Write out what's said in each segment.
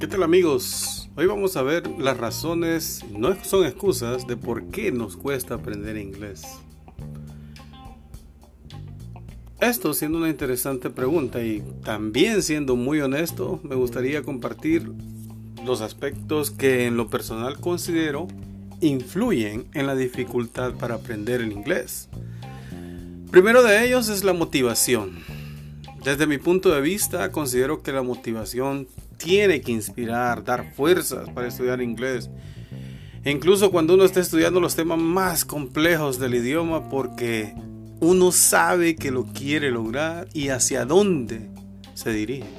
¿Qué tal amigos? Hoy vamos a ver las razones, no son excusas, de por qué nos cuesta aprender inglés. Esto siendo una interesante pregunta y también siendo muy honesto, me gustaría compartir los aspectos que en lo personal considero influyen en la dificultad para aprender el inglés. Primero de ellos es la motivación. Desde mi punto de vista, considero que la motivación tiene que inspirar, dar fuerzas para estudiar inglés. incluso cuando uno está estudiando los temas más complejos del idioma porque uno sabe que lo quiere lograr y hacia dónde se dirige.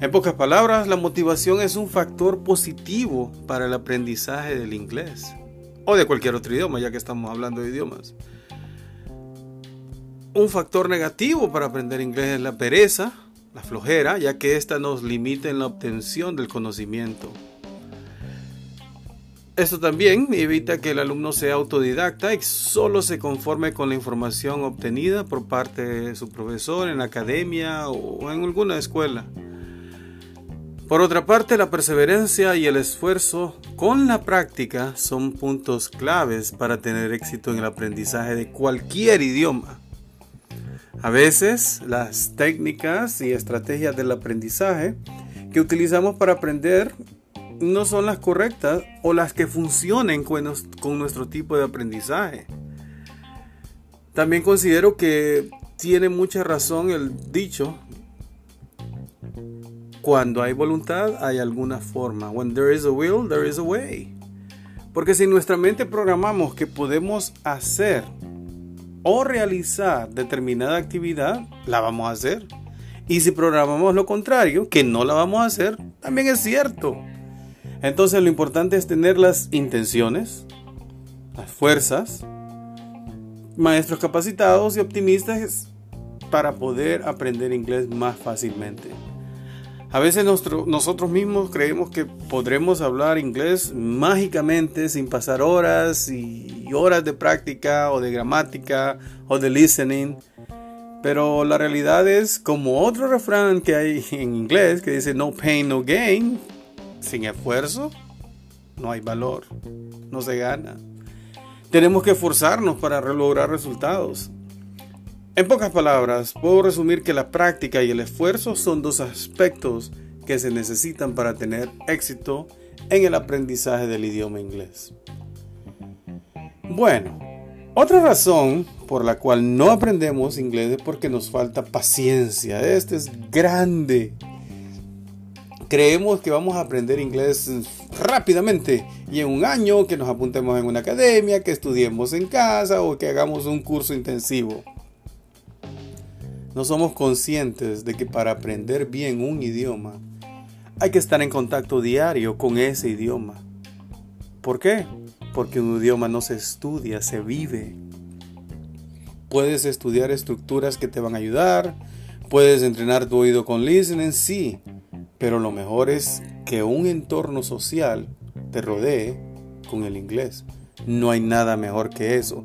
En pocas palabras, la motivación es un factor positivo para el aprendizaje del inglés o de cualquier otro idioma, ya que estamos hablando de idiomas. Un factor negativo para aprender inglés es la pereza, la flojera, ya que ésta nos limita en la obtención del conocimiento. Esto también evita que el alumno sea autodidacta y solo se conforme con la información obtenida por parte de su profesor en la academia o en alguna escuela. Por otra parte, la perseverancia y el esfuerzo con la práctica son puntos claves para tener éxito en el aprendizaje de cualquier idioma. A veces, las técnicas y estrategias del aprendizaje que utilizamos para aprender no son las correctas o las que funcionen con, nuestro tipo de aprendizaje. También considero que tiene mucha razón el dicho, cuando hay voluntad hay alguna forma. When there is a will, there is a way. Porque si nuestra mente programamos que podemos hacer o realizar determinada actividad, la vamos a hacer. Y si programamos lo contrario, que no la vamos a hacer, también es cierto. Entonces lo importante es tener las intenciones, las fuerzas, maestros capacitados y optimistas para poder aprender inglés más fácilmente. A veces nosotros mismos creemos que podremos hablar inglés mágicamente sin pasar horas y horas de práctica o de gramática o de listening. Pero la realidad es como otro refrán que hay en inglés que dice no pain, no gain. Sin esfuerzo, no hay valor, no se gana. Tenemos que esforzarnos para lograr resultados. En pocas palabras, puedo resumir que la práctica y el esfuerzo son dos aspectos que se necesitan para tener éxito en el aprendizaje del idioma inglés. Bueno, otra razón por la cual no aprendemos inglés es porque nos falta paciencia. Este es grande creemos que vamos a aprender inglés rápidamente y en un año que nos apuntemos en una academia, que estudiemos en casa o que hagamos un curso intensivo. No somos conscientes de que para aprender bien un idioma hay que estar en contacto diario con ese idioma. ¿Por qué? Porque un idioma no se estudia, se vive. Puedes estudiar estructuras que te van a ayudar, puedes entrenar tu oído con listening, sí, pero lo mejor es que un entorno social te rodee con el inglés. No hay nada mejor que eso.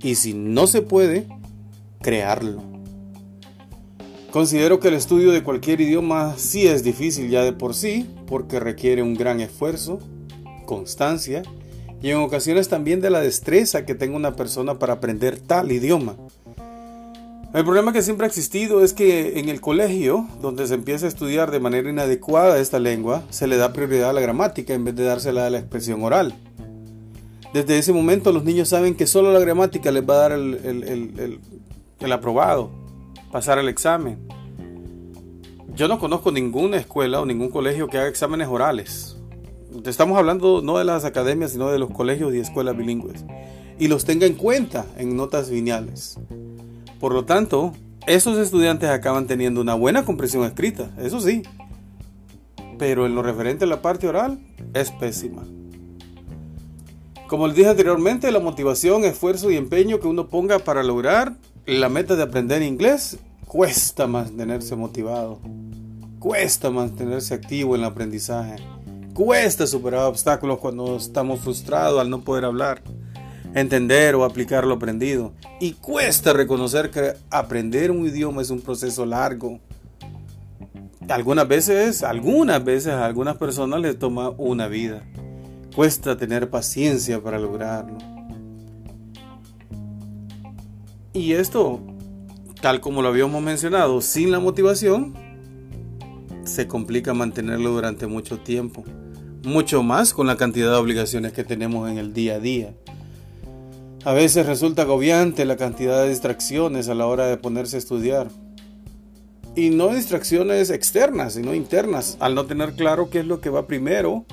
Y si no se puede, crearlo. Considero que el estudio de cualquier idioma sí es difícil ya de por sí, porque requiere un gran esfuerzo, constancia y en ocasiones también de la destreza que tenga una persona para aprender tal idioma. El problema que siempre ha existido es que en el colegio, donde se empieza a estudiar de manera inadecuada esta lengua, se le da prioridad a la gramática en vez de dársela a la expresión oral. Desde ese momento los niños saben que solo la gramática les va a dar el, aprobado, pasar el examen. Yo no conozco ninguna escuela o ningún colegio que haga exámenes orales. Estamos hablando no de las academias, sino de los colegios y escuelas bilingües. Y los tenga en cuenta en notas lineales. Por lo tanto, esos estudiantes acaban teniendo una buena comprensión escrita, eso sí. Pero en lo referente a la parte oral, es pésima. Como les dije anteriormente, la motivación, esfuerzo y empeño que uno ponga para lograr la meta de aprender inglés cuesta mantenerse motivado. Cuesta mantenerse activo en el aprendizaje. Cuesta superar obstáculos cuando estamos frustrados al no poder hablar. entender o aplicar lo aprendido. Y cuesta reconocer que aprender un idioma es un proceso largo. Algunas veces, algunas veces a algunas personas les toma una vida. Cuesta tener paciencia para lograrlo. Y esto, tal como lo habíamos mencionado, sin la motivación, se complica mantenerlo durante mucho tiempo. Mucho más con la cantidad de obligaciones que tenemos en el día a día. A veces resulta agobiante la cantidad de distracciones a la hora de ponerse a estudiar. Y no distracciones externas, sino internas, al no tener claro qué es lo que va primero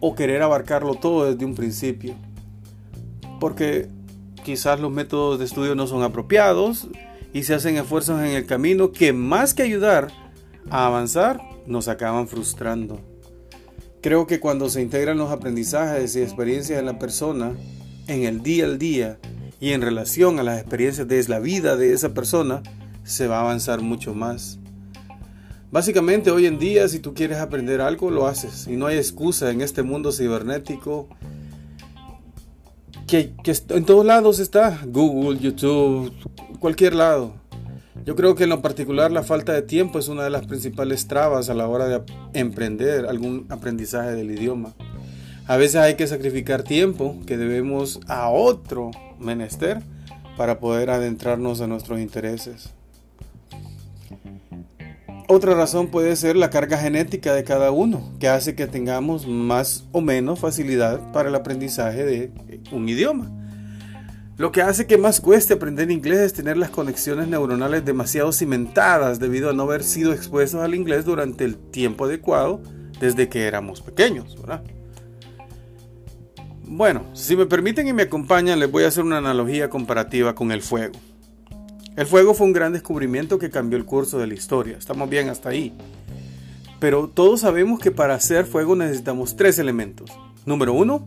o querer abarcarlo todo desde un principio. Porque quizás los métodos de estudio no son apropiados y se hacen esfuerzos en el camino que más que ayudar a avanzar, nos acaban frustrando. Creo que cuando se integran los aprendizajes y experiencias en la persona, en el día al día y en relación a las experiencias de la vida de esa persona, se va a avanzar mucho más. Básicamente hoy en día si tú quieres aprender algo lo haces y no hay excusa en este mundo cibernético que en todos lados está Google, YouTube, cualquier lado. Yo creo que en lo particular la falta de tiempo es una de las principales trabas a la hora de emprender algún aprendizaje del idioma. A veces hay que sacrificar tiempo que debemos a otro menester para poder adentrarnos a nuestros intereses. Otra razón puede ser la carga genética de cada uno, que hace que tengamos más o menos facilidad para el aprendizaje de un idioma. Lo que hace que más cueste aprender inglés es tener las conexiones neuronales demasiado cimentadas debido a no haber sido expuestos al inglés durante el tiempo adecuado desde que éramos pequeños, ¿verdad? Bueno, si me permiten y me acompañan, les voy a hacer una analogía comparativa con el fuego. El fuego fue un gran descubrimiento que cambió el curso de la historia. Estamos bien hasta ahí. Pero todos sabemos que para hacer fuego necesitamos tres elementos. Número uno,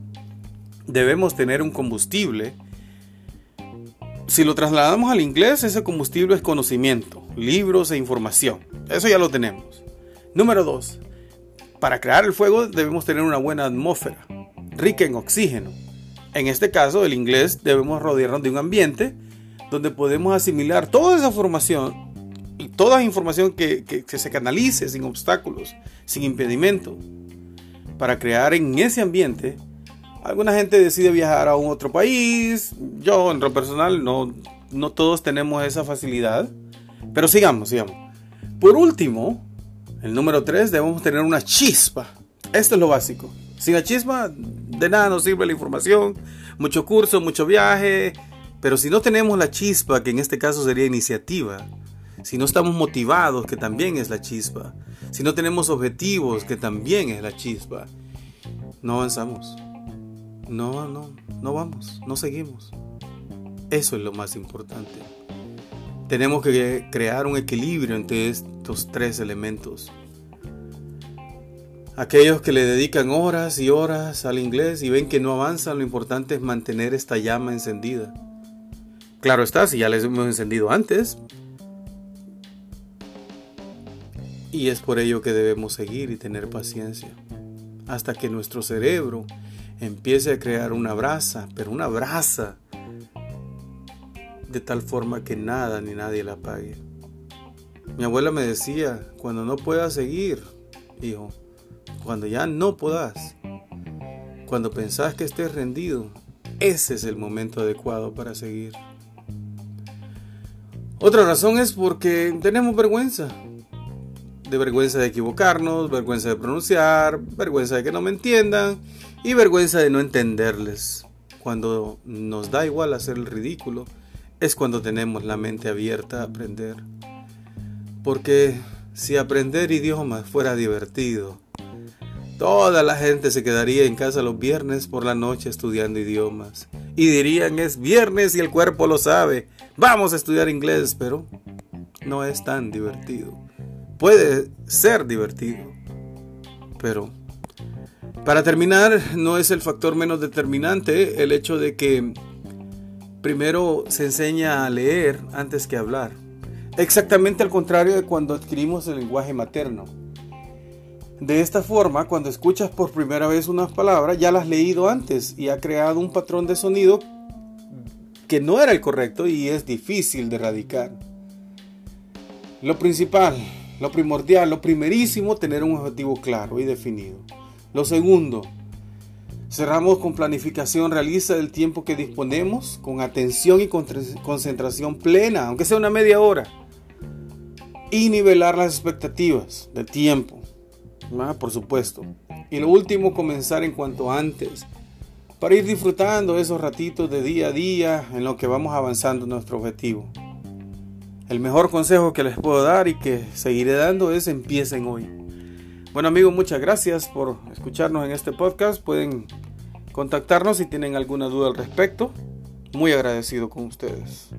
debemos tener un combustible. Si lo trasladamos al inglés, ese combustible es conocimiento, libros e información. Eso ya lo tenemos. Número dos, para crear el fuego debemos tener una buena atmósfera rica en oxígeno. En este caso, el inglés debemos rodearnos de un ambiente donde podemos asimilar toda esa formación y toda información que, que, se canalice sin obstáculos, sin impedimento, para crear en ese ambiente. Alguna gente decide viajar a un otro país. Yo, en lo personal, no, no todos tenemos esa facilidad. Pero sigamos, sigamos. Por último, el número 3, debemos tener una chispa. Esto es lo básico. Sin la chispa, de nada nos sirve la información, mucho curso, mucho viaje, pero si no tenemos la chispa, que en este caso sería iniciativa, si no estamos motivados, que también es la chispa, si no tenemos objetivos, que también es la chispa, no avanzamos. No, no, no vamos, no seguimos. Eso es lo más importante. Tenemos que crear un equilibrio entre estos tres elementos. Aquellos que le dedican horas y horas al inglés y ven que no avanzan, lo importante es mantener esta llama encendida. Claro está, si ya les hemos encendido antes. Y es por ello que debemos seguir y tener paciencia. Hasta que nuestro cerebro empiece a crear una brasa, pero una brasa de tal forma que nada ni nadie la apague. Mi abuela me decía, cuando no pueda seguir, hijo, cuando ya no puedas, cuando pensás que estés rendido, ese es el momento adecuado para seguir. Otra razón es porque tenemos vergüenza. De vergüenza de equivocarnos, vergüenza de pronunciar, vergüenza de que no me entiendan y vergüenza de no entenderles. Cuando nos da igual hacer el ridículo, es cuando tenemos la mente abierta a aprender. Porque si aprender idiomas fuera divertido, Toda la gente se quedaría en casa los viernes por la noche estudiando idiomas. Y dirían es viernes y el cuerpo lo sabe. Vamos a estudiar inglés, pero no es tan divertido. Puede ser divertido, pero para terminar, no es el factor menos determinante el hecho de que primero se enseña a leer antes que hablar. Exactamente al contrario de cuando adquirimos el lenguaje materno. De esta forma, cuando escuchas por primera vez unas palabras, ya las has leído antes y ha creado un patrón de sonido que no era el correcto y es difícil de erradicar. Lo principal, lo primordial, lo primerísimo, tener un objetivo claro y definido. Lo segundo, cerramos con planificación realista del tiempo que disponemos, con atención y concentración plena, aunque sea una media hora. Y nivelar las expectativas de tiempo, por supuesto. Y lo último, comenzar en cuanto antes, para ir disfrutando esos ratitos de día a día en lo que vamos avanzando nuestro objetivo. El mejor consejo que les puedo dar y que seguiré dando es empiecen hoy. Bueno amigos, muchas gracias por escucharnos en este podcast. Pueden contactarnos si tienen alguna duda al respecto. Muy agradecido con ustedes.